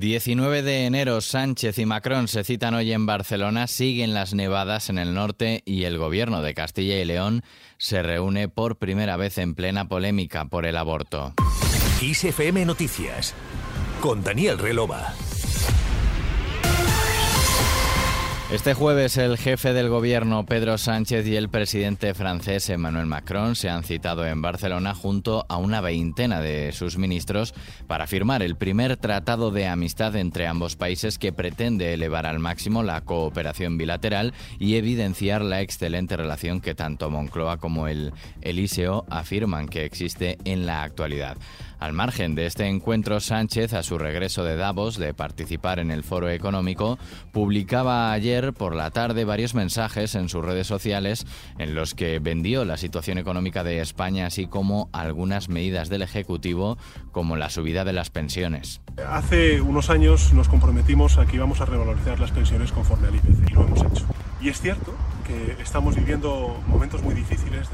19 de enero, Sánchez y Macron se citan hoy en Barcelona, siguen las nevadas en el norte y el gobierno de Castilla y León se reúne por primera vez en plena polémica por el aborto. Noticias con Daniel Relova. Este jueves el jefe del gobierno Pedro Sánchez y el presidente francés Emmanuel Macron se han citado en Barcelona junto a una veintena de sus ministros para firmar el primer tratado de amistad entre ambos países que pretende elevar al máximo la cooperación bilateral y evidenciar la excelente relación que tanto Moncloa como el Eliseo afirman que existe en la actualidad. Al margen de este encuentro, Sánchez, a su regreso de Davos de participar en el foro económico, publicaba ayer por la tarde varios mensajes en sus redes sociales en los que vendió la situación económica de España, así como algunas medidas del Ejecutivo, como la subida de las pensiones. Hace unos años nos comprometimos a que íbamos a revalorizar las pensiones conforme al IPC y lo hemos hecho. Y es cierto que estamos viviendo momentos muy difíciles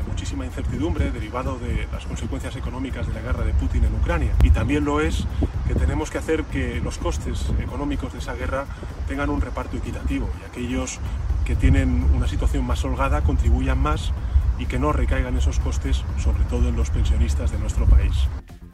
incertidumbre derivado de las consecuencias económicas de la guerra de Putin en Ucrania. Y también lo es que tenemos que hacer que los costes económicos de esa guerra tengan un reparto equitativo y aquellos que tienen una situación más holgada contribuyan más y que no recaigan esos costes sobre todo en los pensionistas de nuestro país.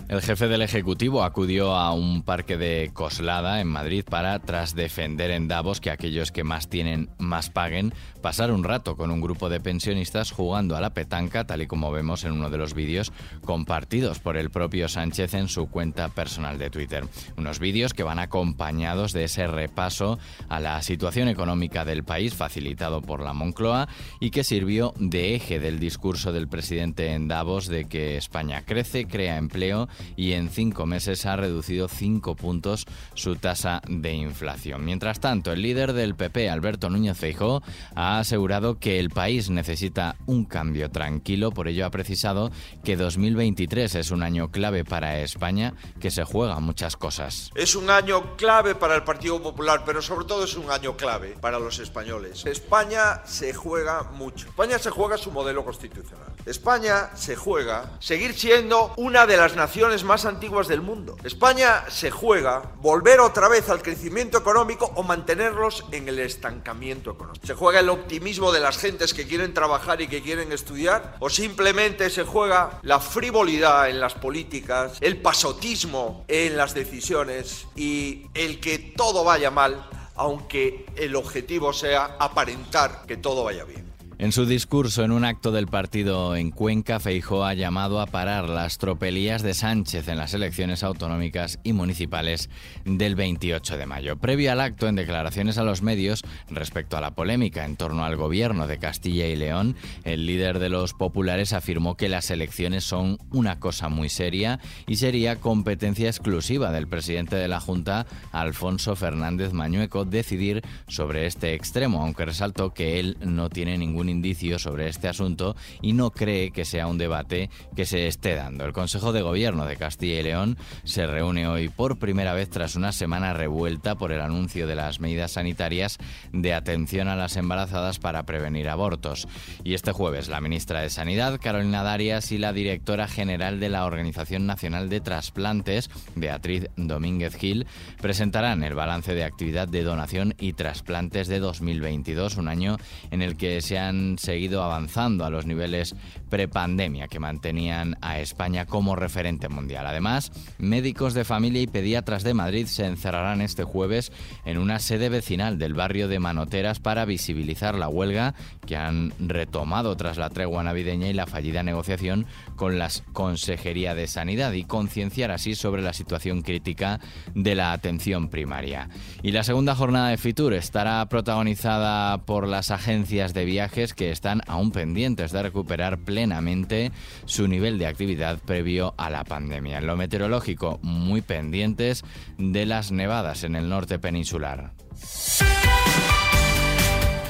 El jefe del Ejecutivo acudió a un parque de Coslada en Madrid para, tras defender en Davos que aquellos que más tienen más paguen, pasar un rato con un grupo de pensionistas jugando a la petanca, tal y como vemos en uno de los vídeos compartidos por el propio Sánchez en su cuenta personal de Twitter. Unos vídeos que van acompañados de ese repaso a la situación económica del país facilitado por la Moncloa y que sirvió de eje del discurso del presidente en Davos de que España crece, crea empleo y en cinco meses ha reducido cinco puntos su tasa de inflación. Mientras tanto, el líder del PP, Alberto Núñez Feijó, ha asegurado que el país necesita un cambio tranquilo, por ello ha precisado que 2023 es un año clave para España, que se juega muchas cosas. Es un año clave para el Partido Popular, pero sobre todo es un año clave para los españoles. España se juega mucho. España se juega su modelo constitucional. España se juega seguir siendo una de las naciones más antiguas del mundo. España se juega volver otra vez al crecimiento económico o mantenerlos en el estancamiento económico. Se juega el optimismo de las gentes que quieren trabajar y que quieren estudiar o simplemente se juega la frivolidad en las políticas, el pasotismo en las decisiones y el que todo vaya mal aunque el objetivo sea aparentar que todo vaya bien. En su discurso en un acto del partido en Cuenca, Feijó ha llamado a parar las tropelías de Sánchez en las elecciones autonómicas y municipales del 28 de mayo. Previo al acto, en declaraciones a los medios respecto a la polémica en torno al gobierno de Castilla y León, el líder de los populares afirmó que las elecciones son una cosa muy seria y sería competencia exclusiva del presidente de la Junta, Alfonso Fernández Mañueco, decidir sobre este extremo, aunque resaltó que él no tiene ningún indicio sobre este asunto y no cree que sea un debate que se esté dando. El Consejo de Gobierno de Castilla y León se reúne hoy por primera vez tras una semana revuelta por el anuncio de las medidas sanitarias de atención a las embarazadas para prevenir abortos. Y este jueves la ministra de Sanidad, Carolina Darias, y la directora general de la Organización Nacional de Trasplantes, Beatriz Domínguez Gil, presentarán el balance de actividad de donación y trasplantes de 2022, un año en el que se han seguido avanzando a los niveles prepandemia que mantenían a España como referente mundial. Además, médicos de familia y pediatras de Madrid se encerrarán este jueves en una sede vecinal del barrio de Manoteras para visibilizar la huelga que han retomado tras la tregua navideña y la fallida negociación con la Consejería de Sanidad y concienciar así sobre la situación crítica de la atención primaria. Y la segunda jornada de Fitur estará protagonizada por las agencias de viajes que están aún pendientes de recuperar plenamente su nivel de actividad previo a la pandemia. En lo meteorológico, muy pendientes de las nevadas en el norte peninsular.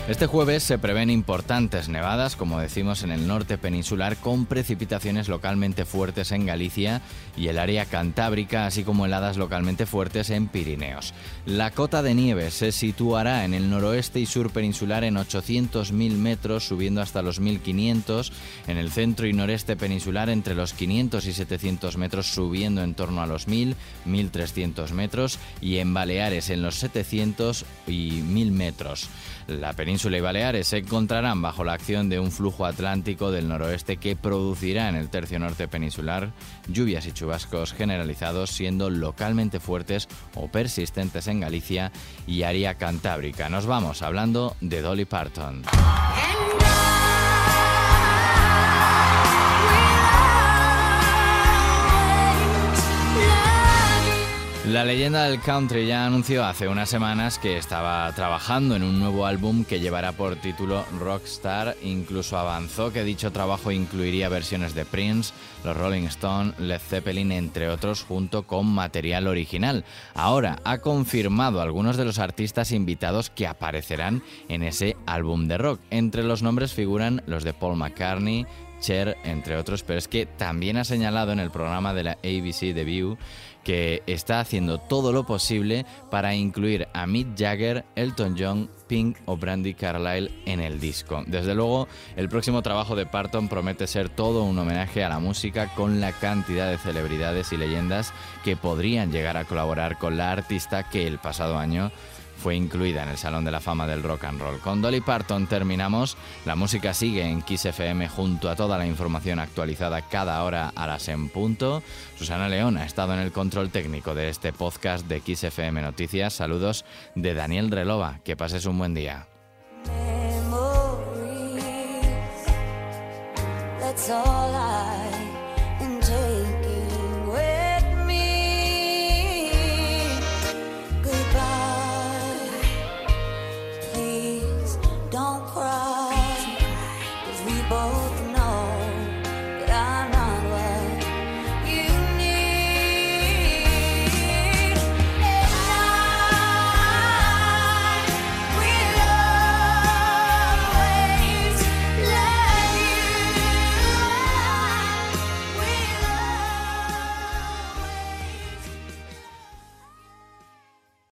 Este jueves se prevén importantes nevadas, como decimos, en el norte peninsular, con precipitaciones localmente fuertes en Galicia y el área cantábrica, así como heladas localmente fuertes en Pirineos. La cota de nieve se situará en el noroeste y sur peninsular en 800.000 metros, subiendo hasta los 1.500, en el centro y noreste peninsular entre los 500 y 700 metros, subiendo en torno a los 1.000, 1.300 metros, y en Baleares en los 700 y 1.000 metros. La península y Baleares se encontrarán bajo la acción de un flujo atlántico del noroeste que producirá en el tercio norte peninsular lluvias y chubascos generalizados, siendo localmente fuertes o persistentes en Galicia y área cantábrica. Nos vamos hablando de Dolly Parton. La leyenda del country ya anunció hace unas semanas que estaba trabajando en un nuevo álbum que llevará por título Rockstar. Incluso avanzó que dicho trabajo incluiría versiones de Prince, los Rolling Stones, Led Zeppelin, entre otros, junto con material original. Ahora ha confirmado algunos de los artistas invitados que aparecerán en ese álbum de rock. Entre los nombres figuran los de Paul McCartney, Cher, entre otros, pero es que también ha señalado en el programa de la ABC The View que está haciendo todo lo posible para incluir a Mick Jagger, Elton John, Pink o Brandy Carlyle en el disco. Desde luego, el próximo trabajo de Parton promete ser todo un homenaje a la música con la cantidad de celebridades y leyendas que podrían llegar a colaborar con la artista que el pasado año fue incluida en el Salón de la Fama del Rock and Roll. Con Dolly Parton terminamos. La música sigue en Kiss FM junto a toda la información actualizada cada hora a las en punto. Susana León ha estado en el control técnico de este podcast de Kiss FM Noticias. Saludos de Daniel Relova. Que pases un buen día.